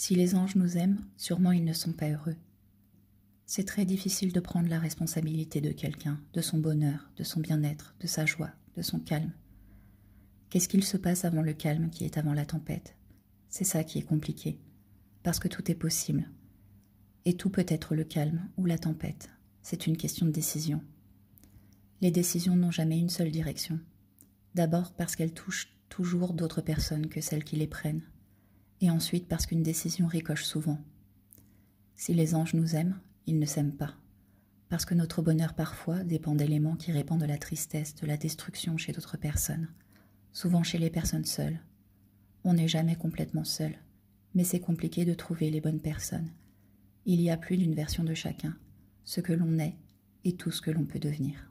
Si les anges nous aiment, sûrement ils ne sont pas heureux. C'est très difficile de prendre la responsabilité de quelqu'un, de son bonheur, de son bien-être, de sa joie, de son calme. Qu'est-ce qu'il se passe avant le calme qui est avant la tempête? C'est ça qui est compliqué, parce que tout est possible. Et tout peut être le calme ou la tempête. C'est une question de décision. Les décisions n'ont jamais une seule direction. D'abord parce qu'elles touchent toujours d'autres personnes que celles qui les prennent et ensuite parce qu'une décision ricoche souvent. Si les anges nous aiment, ils ne s'aiment pas, parce que notre bonheur parfois dépend d'éléments qui répandent de la tristesse, de la destruction chez d'autres personnes, souvent chez les personnes seules. On n'est jamais complètement seul, mais c'est compliqué de trouver les bonnes personnes. Il y a plus d'une version de chacun, ce que l'on est et tout ce que l'on peut devenir.